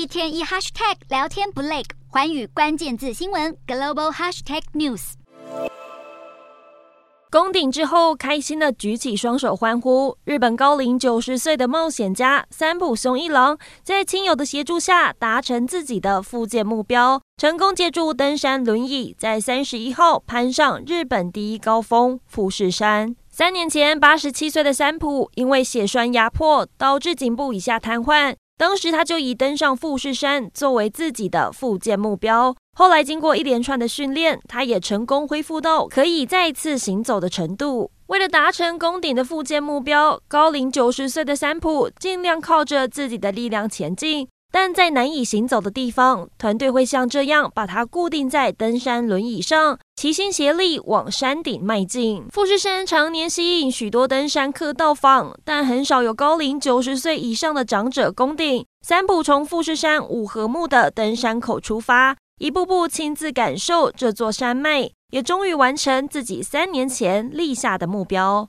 一天一 hashtag 聊天不累，寰宇关键字新闻 global hashtag news。攻顶之后，开心的举起双手欢呼。日本高龄九十岁的冒险家三浦雄一郎，在亲友的协助下，达成自己的复健目标，成功借助登山轮椅，在三十一号攀上日本第一高峰富士山。三年前，八十七岁的三浦因为血栓压迫，导致颈部以下瘫痪。当时他就以登上富士山作为自己的复健目标。后来经过一连串的训练，他也成功恢复到可以再次行走的程度。为了达成攻顶的复健目标，高龄九十岁的三浦尽量靠着自己的力量前进。但在难以行走的地方，团队会像这样把它固定在登山轮椅上，齐心协力往山顶迈进。富士山常年吸引许多登山客到访，但很少有高龄九十岁以上的长者攻顶。三浦从富士山五合目的登山口出发，一步步亲自感受这座山脉，也终于完成自己三年前立下的目标。